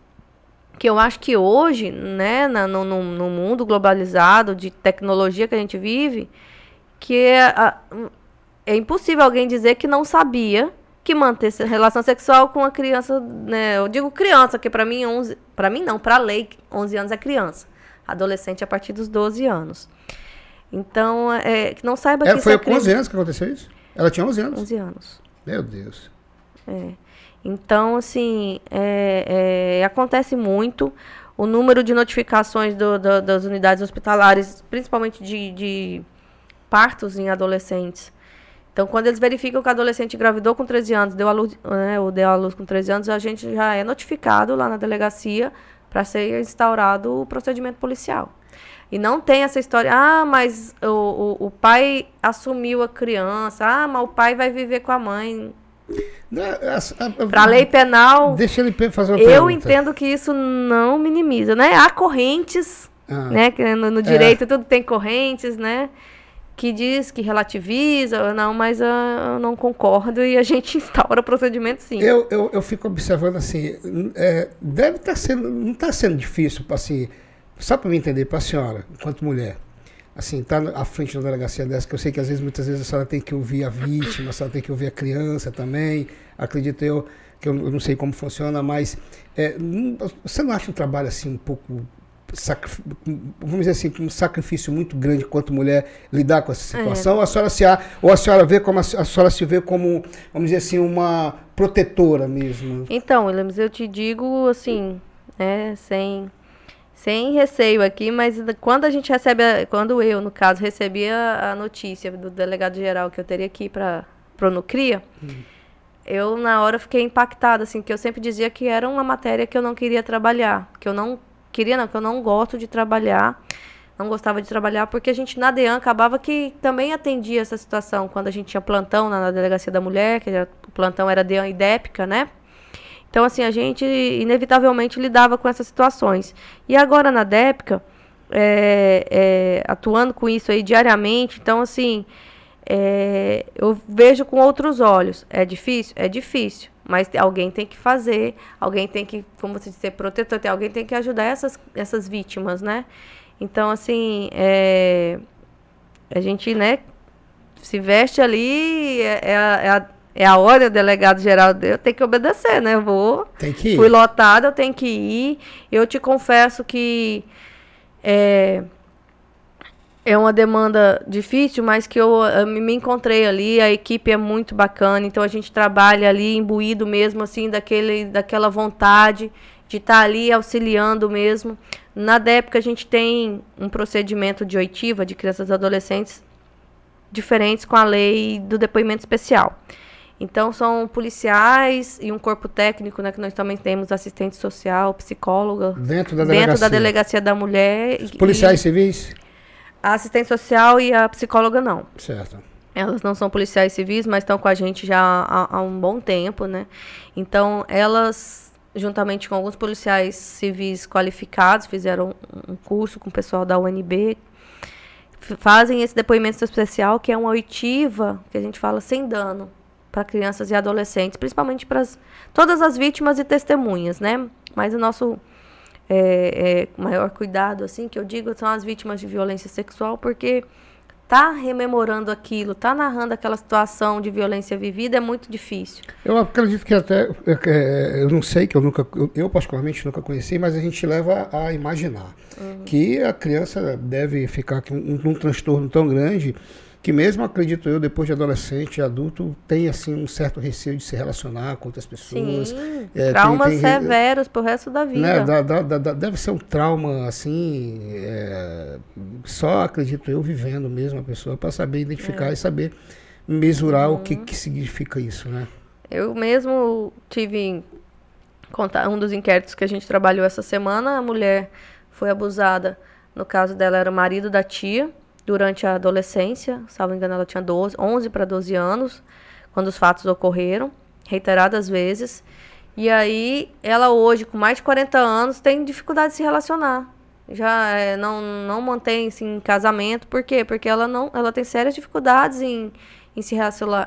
que eu acho que hoje, né, na, no, no, mundo globalizado de tecnologia que a gente vive, que é, é impossível alguém dizer que não sabia que manter relação sexual com uma criança, né? Eu digo criança, que para mim 11, para mim não, para lei 11 anos é criança. Adolescente a partir dos 12 anos. Então, é, que não saiba é, que foi com 11 anos que aconteceu isso? Ela tinha 11 anos? 11 anos. Meu Deus. É. Então, assim, é, é, acontece muito. O número de notificações do, do, das unidades hospitalares, principalmente de, de partos em adolescentes, então, quando eles verificam que o adolescente engravidou com 13 anos, deu a luz, né, ou deu a luz com 13 anos, a gente já é notificado lá na delegacia para ser instaurado o procedimento policial. E não tem essa história, ah, mas o, o, o, pai assumiu a criança, ah, mas o pai vai viver com a mãe. Para a lei penal. Deixa ele fazer uma Eu pergunta. entendo que isso não minimiza, né? Há correntes, ah, né? Que no, no direito é. tudo tem correntes, né? Que diz que relativiza, não, mas uh, eu não concordo e a gente instaura o procedimento sim. Eu, eu, eu fico observando assim, é, deve estar tá sendo, não está sendo difícil, assim, só para me entender, para a senhora, enquanto mulher, assim, tá à frente da delegacia dessa, que eu sei que às vezes, muitas vezes a senhora tem que ouvir a vítima, a senhora tem que ouvir a criança também, acredito eu, que eu não sei como funciona, mas é, você não acha um trabalho assim um pouco vamos dizer assim, um sacrifício muito grande quanto mulher lidar com essa situação, é. ou a senhora se ou a senhora vê como a, a, senhora se vê como, vamos dizer assim, uma protetora mesmo. Então, Williams, eu te digo assim, né, sem sem receio aqui, mas quando a gente recebe, a, quando eu, no caso, recebi a, a, notícia do delegado geral que eu teria ir para o Nucria, hum. eu na hora fiquei impactada, assim, que eu sempre dizia que era uma matéria que eu não queria trabalhar, que eu não queria, não, que eu não gosto de trabalhar, não gostava de trabalhar, porque a gente na DEAN acabava que também atendia essa situação, quando a gente tinha plantão na, na Delegacia da Mulher, que era, o plantão era DEAN e DEPCA, né? Então, assim, a gente inevitavelmente lidava com essas situações. E agora na DEPCA, é, é, atuando com isso aí diariamente, então, assim, é, eu vejo com outros olhos. É difícil? É difícil. Mas alguém tem que fazer, alguém tem que, como você disse, ser protetor, alguém tem que ajudar essas, essas vítimas, né? Então, assim, é, a gente, né, se veste ali, é, é, a, é a é a o delegado geral eu tenho que obedecer, né? Eu vou. Tem que ir. Fui lotada, eu tenho que ir. Eu te confesso que é, é uma demanda difícil, mas que eu, eu, me encontrei ali, a equipe é muito bacana, então a gente trabalha ali imbuído mesmo, assim, daquele, daquela vontade de estar tá ali auxiliando mesmo. Na DEPCA a gente tem um procedimento de oitiva de crianças e adolescentes diferentes com a lei do depoimento especial. Então, são policiais e um corpo técnico, né? Que nós também temos assistente social, psicóloga. Dentro da delegacia. Dentro da delegacia da mulher. Os policiais e, civis? A assistente social e a psicóloga não. Certo. Elas não são policiais civis, mas estão com a gente já há, há um bom tempo, né? Então, elas, juntamente com alguns policiais civis qualificados, fizeram um curso com o pessoal da UNB, fazem esse depoimento especial, que é uma oitiva, que a gente fala sem dano para crianças e adolescentes, principalmente para todas as vítimas e testemunhas, né? Mas o nosso é, é, maior cuidado, assim, que eu digo, são as vítimas de violência sexual, porque tá rememorando aquilo, tá narrando aquela situação de violência vivida é muito difícil. Eu acredito que até, é, é, eu não sei, que eu nunca, eu particularmente nunca conheci, mas a gente leva a imaginar uhum. que a criança deve ficar com um, um transtorno tão grande que mesmo acredito eu depois de adolescente adulto tem assim um certo receio de se relacionar com outras pessoas. Sim, é, traumas tem, tem, severos pro resto da vida. né, da, da, da, deve ser um trauma assim é, só acredito eu vivendo mesmo a pessoa para saber identificar é. e saber mesurar uhum. o que, que significa isso né? Eu mesmo tive um dos inquéritos que a gente trabalhou essa semana a mulher foi abusada. No caso dela era o marido da tia durante a adolescência, salvo engano, ela tinha 12, 11 para 12 anos, quando os fatos ocorreram, reiteradas vezes. E aí, ela hoje, com mais de 40 anos, tem dificuldade de se relacionar. Já é, não, não mantém assim, casamento. Por quê? Porque ela, não, ela tem sérias dificuldades em, em se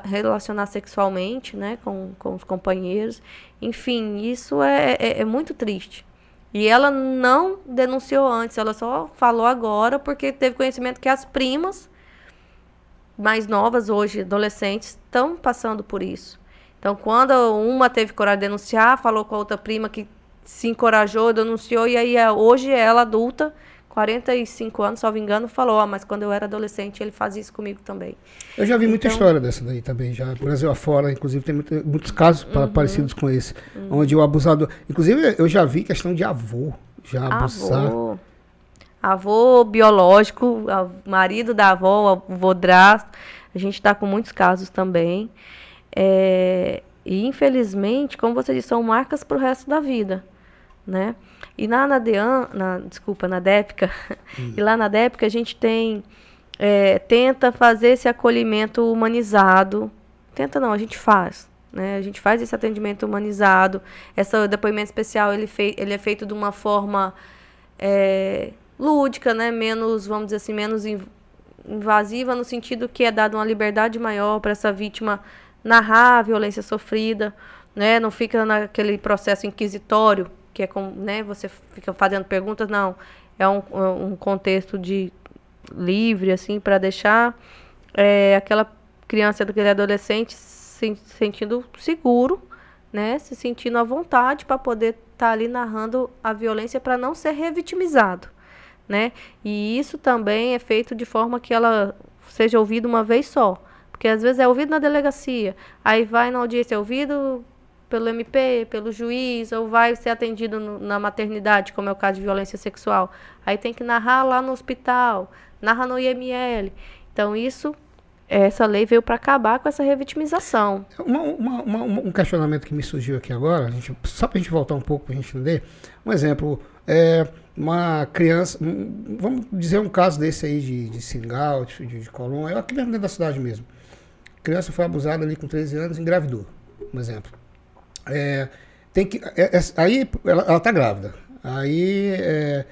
relacionar sexualmente né, com, com os companheiros. Enfim, isso é, é, é muito triste. E ela não denunciou antes, ela só falou agora porque teve conhecimento que as primas mais novas hoje, adolescentes, estão passando por isso. Então, quando uma teve coragem de denunciar, falou com a outra prima que se encorajou, denunciou, e aí hoje ela adulta 45 anos, salvo engano, falou, ah, mas quando eu era adolescente ele fazia isso comigo também. Eu já vi então, muita história dessa daí também, já Brasil afora, inclusive tem muito, muitos casos uhum, parecidos com esse, uhum. onde o abusador, inclusive eu já vi questão de avô, já abusar. Avô, avô biológico, marido da avó, avô drasto, a gente está com muitos casos também, é, e infelizmente, como você disse, são marcas para o resto da vida, né? E na, na DEAN, na, desculpa, na DEPCA, hum. e lá na DEPCA a gente tem, é, tenta fazer esse acolhimento humanizado. Tenta não, a gente faz. Né? A gente faz esse atendimento humanizado. Esse depoimento especial ele, fei, ele é feito de uma forma é, lúdica, né? menos, vamos dizer assim, menos invasiva, no sentido que é dada uma liberdade maior para essa vítima narrar a violência sofrida, né? não fica naquele processo inquisitório que é como, né, você fica fazendo perguntas, não, é um, um contexto de livre, assim, para deixar é, aquela criança, aquele adolescente se sentindo seguro, né, se sentindo à vontade para poder estar tá ali narrando a violência para não ser revitimizado, né, e isso também é feito de forma que ela seja ouvida uma vez só, porque às vezes é ouvido na delegacia, aí vai na audiência, é ouvido pelo MP, pelo juiz, ou vai ser atendido no, na maternidade, como é o caso de violência sexual. Aí tem que narrar lá no hospital, narra no IML. Então, isso, essa lei veio para acabar com essa revitimização. Uma, uma, uma, um questionamento que me surgiu aqui agora, gente, só para a gente voltar um pouco para a gente entender. Um exemplo, é, uma criança, vamos dizer um caso desse aí de, de Singal, de, de Colombo, é aqui mesmo dentro da cidade mesmo. A criança foi abusada ali com 13 anos, engravidou, um exemplo. É, tem que, é, é, aí ela está grávida. Aí, é,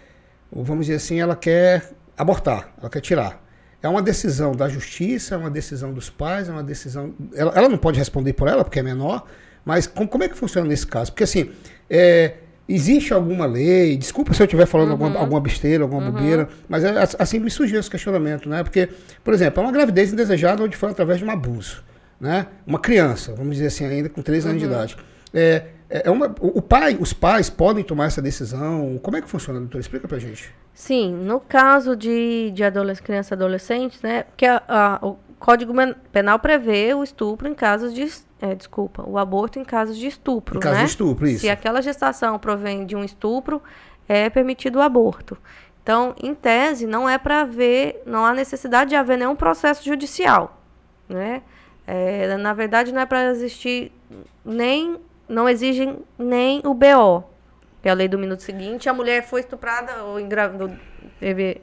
vamos dizer assim, ela quer abortar, ela quer tirar. É uma decisão da justiça, é uma decisão dos pais, é uma decisão. Ela, ela não pode responder por ela, porque é menor, mas como, como é que funciona nesse caso? Porque assim, é, Existe alguma lei? Desculpa se eu estiver falando uhum. alguma, alguma besteira, alguma uhum. bobeira, mas é, assim me surgiu esse questionamento, né? Porque, por exemplo, é uma gravidez indesejada onde foi através de um abuso, né? Uma criança, vamos dizer assim, ainda com 13 uhum. anos de uhum. idade. É, é, é uma, o pai, os pais podem tomar essa decisão? Como é que funciona, doutor? Explica pra gente. Sim, no caso de, de adolesc criança e adolescente, né? Porque a, a, o Código Penal prevê o estupro em casos de é, desculpa, o aborto em casos de estupro, em caso né? de estupro, isso. Se aquela gestação provém de um estupro, é permitido o aborto. Então, em tese, não é para haver, não há necessidade de haver nenhum processo judicial, né? É, na verdade, não é para existir nem, não exigem nem o BO, que é a lei do minuto seguinte. A mulher foi estuprada ou engravidou, teve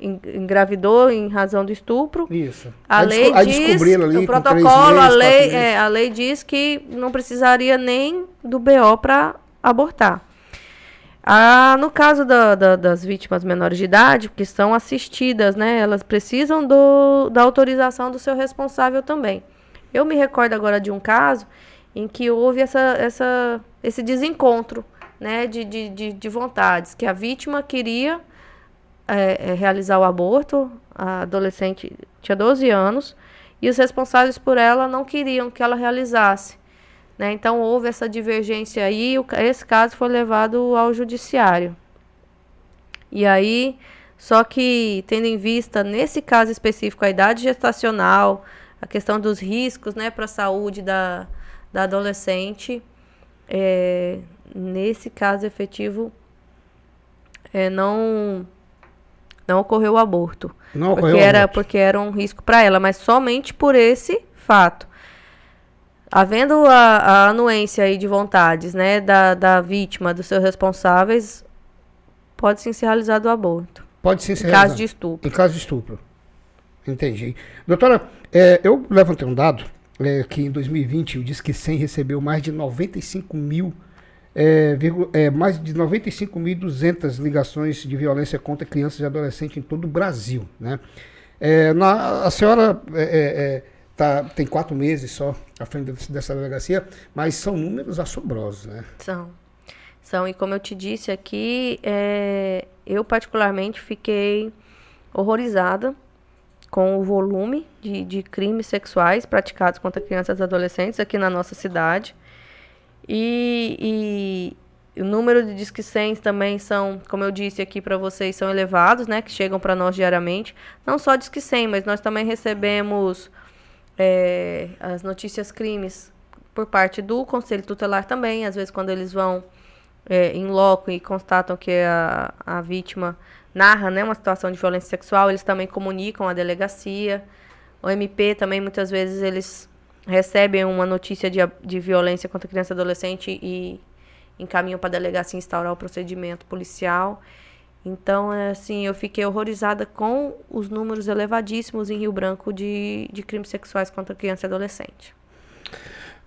engravidou em razão do estupro. Isso. A aí lei diz, ali o protocolo, meses, a lei, é, a lei diz que não precisaria nem do BO para abortar. Ah, no caso da, da, das vítimas menores de idade, que são assistidas, né, elas precisam do, da autorização do seu responsável também. Eu me recordo agora de um caso em que houve essa, essa, esse desencontro né, de, de, de, de vontades, que a vítima queria é, é, realizar o aborto, a adolescente tinha 12 anos, e os responsáveis por ela não queriam que ela realizasse. Né? Então houve essa divergência aí, o, esse caso foi levado ao judiciário. E aí, só que tendo em vista, nesse caso específico, a idade gestacional, a questão dos riscos né, para a saúde da, da adolescente, é, nesse caso efetivo, é, não não ocorreu o aborto. Não porque ocorreu era aborto. porque era um risco para ela, mas somente por esse fato. Havendo a, a anuência aí de vontades, né, da, da vítima, dos seus responsáveis, pode sim ser realizado o aborto. Pode sim ser Em caso de estupro. Em caso de estupro. Entendi. Doutora, é, eu levantei um dado é, que em 2020 o Disque 100 recebeu mais de 95 mil é, é, mais de 95.200 ligações de violência contra crianças e adolescentes em todo o Brasil. Né? É, na, a senhora é, é, é, tá, tem quatro meses só à frente dessa delegacia, mas são números assombrosos. Né? São. São, e como eu te disse aqui, eu particularmente fiquei horrorizada com o volume de, de crimes sexuais praticados contra crianças e adolescentes aqui na nossa cidade. E, e o número de Disque 100 também são, como eu disse aqui para vocês, são elevados, né? Que chegam para nós diariamente. Não só Disque 100, mas nós também recebemos é, as notícias crimes por parte do Conselho Tutelar também. Às vezes, quando eles vão é, em loco e constatam que a, a vítima narra né, uma situação de violência sexual, eles também comunicam à delegacia. O MP também, muitas vezes, eles recebem uma notícia de, de violência contra criança e adolescente e encaminham para a delegacia instaurar o procedimento policial. Então, é, assim, eu fiquei horrorizada com os números elevadíssimos em Rio Branco de, de crimes sexuais contra criança e adolescente.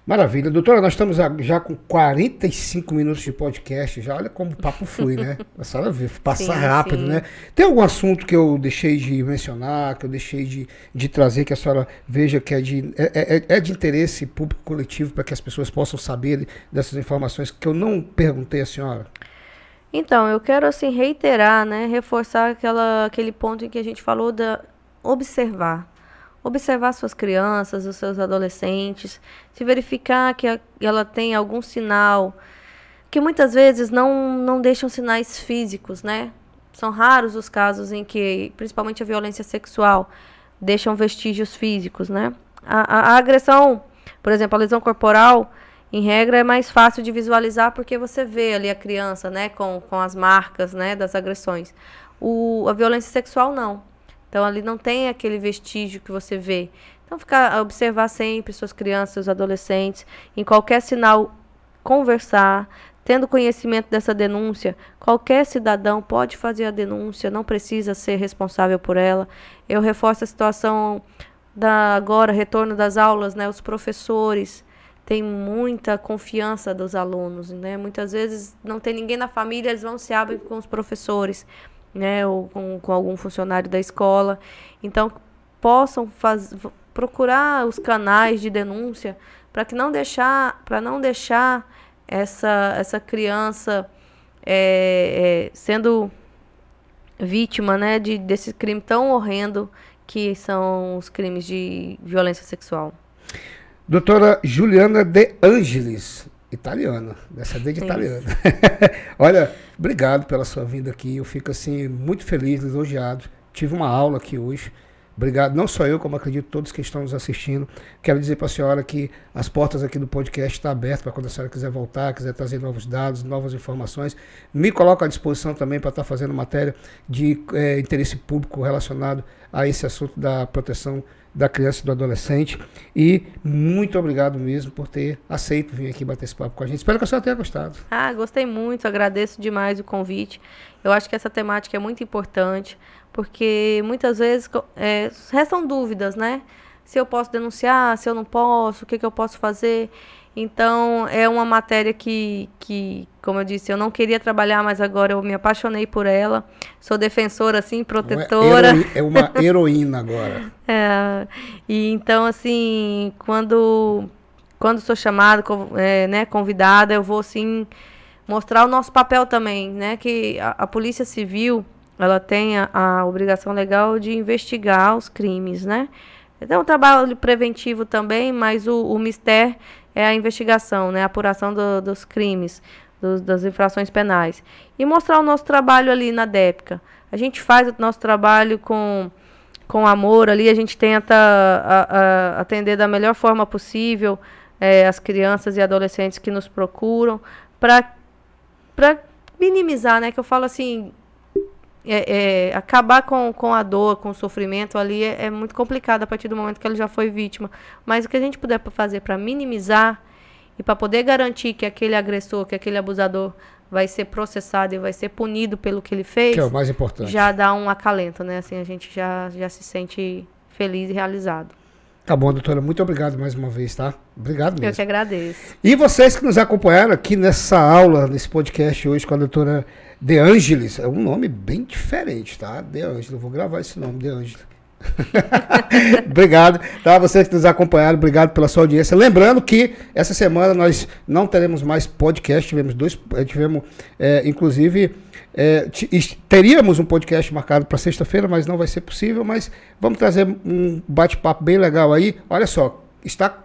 Maravilha. Doutora, nós estamos já com 45 minutos de podcast. Já olha como o papo foi, né? A senhora vê, passa sim, rápido, sim. né? Tem algum assunto que eu deixei de mencionar, que eu deixei de, de trazer, que a senhora veja que é de, é, é, é de interesse público coletivo para que as pessoas possam saber dessas informações que eu não perguntei à senhora? Então, eu quero assim reiterar, né, reforçar aquela, aquele ponto em que a gente falou da observar observar suas crianças, os seus adolescentes, se verificar que a, ela tem algum sinal, que muitas vezes não, não deixam sinais físicos, né? São raros os casos em que, principalmente a violência sexual, deixam vestígios físicos, né? A, a, a agressão, por exemplo, a lesão corporal, em regra, é mais fácil de visualizar porque você vê ali a criança, né, com, com as marcas, né, das agressões. O, a violência sexual, não. Então, ali não tem aquele vestígio que você vê. Então, ficar, observar sempre suas crianças, adolescentes, em qualquer sinal, conversar, tendo conhecimento dessa denúncia, qualquer cidadão pode fazer a denúncia, não precisa ser responsável por ela. Eu reforço a situação da agora retorno das aulas, né? Os professores têm muita confiança dos alunos, né? Muitas vezes não tem ninguém na família, eles vão se abrem com os professores, né? Ou com, com algum funcionário da escola. Então possam faz, procurar os canais de denúncia para que não deixar, para não deixar essa, essa criança é, é, sendo vítima né, de, desse crime tão horrendo que são os crimes de violência sexual. Doutora Juliana De Angelis, italiana, descendente de italiana. Olha, obrigado pela sua vinda aqui. Eu fico assim muito feliz, lisonjeado. Tive uma aula aqui hoje. Obrigado, não só eu, como acredito todos que estão nos assistindo. Quero dizer para a senhora que as portas aqui do podcast estão abertas para quando a senhora quiser voltar, quiser trazer novos dados, novas informações. Me coloco à disposição também para estar tá fazendo matéria de é, interesse público relacionado a esse assunto da proteção da criança e do adolescente. E muito obrigado mesmo por ter aceito vir aqui bater esse papo com a gente. Espero que a senhora tenha gostado. Ah, gostei muito, agradeço demais o convite. Eu acho que essa temática é muito importante porque muitas vezes é, restam dúvidas, né? Se eu posso denunciar, se eu não posso, o que, que eu posso fazer. Então, é uma matéria que, que, como eu disse, eu não queria trabalhar, mas agora eu me apaixonei por ela. Sou defensora, assim, protetora. É uma heroína agora. é, e então, assim, quando, quando sou chamada, é, né, convidada, eu vou, assim, mostrar o nosso papel também, né? Que a, a Polícia Civil ela tem a, a, obrigação legal de investigar os crimes, né? Então, um trabalho preventivo também, mas o, o mistério é a investigação, né? A apuração do, dos crimes, dos, das infrações penais. E mostrar o nosso trabalho ali na DEPCA. A gente faz o nosso trabalho com, com amor ali, a gente tenta a, a, atender da melhor forma possível é, as crianças e adolescentes que nos procuram, para minimizar, né? Que eu falo assim, é, é, acabar com, com a dor, com o sofrimento ali é, é, muito complicado a partir do momento que ele já foi vítima. Mas o que a gente puder fazer para minimizar e para poder garantir que aquele agressor, que aquele abusador vai ser processado e vai ser punido pelo que ele fez, que é o mais importante. já dá um acalento, né? Assim a gente já, já se sente feliz e realizado. Tá bom, doutora. Muito obrigado mais uma vez, tá? Obrigado mesmo. Eu que agradeço. E vocês que nos acompanharam aqui nessa aula, nesse podcast hoje com a doutora De Angelis, é um nome bem diferente, tá? De Angelis, vou gravar esse nome, De Angelis. obrigado, tá? Vocês que nos acompanharam, obrigado pela sua audiência. Lembrando que essa semana nós não teremos mais podcast, tivemos dois, eh, tivemos, é, inclusive, é, teríamos um podcast marcado para sexta-feira, mas não vai ser possível. Mas vamos trazer um bate-papo bem legal aí. Olha só, está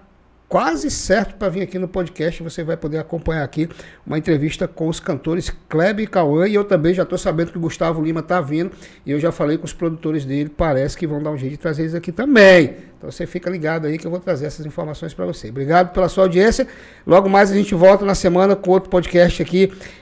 quase certo para vir aqui no podcast. Você vai poder acompanhar aqui uma entrevista com os cantores Kleber e Cauã. E eu também já estou sabendo que o Gustavo Lima está vindo. E eu já falei com os produtores dele. Parece que vão dar um jeito de trazer eles aqui também. Então você fica ligado aí que eu vou trazer essas informações para você. Obrigado pela sua audiência. Logo mais a gente volta na semana com outro podcast aqui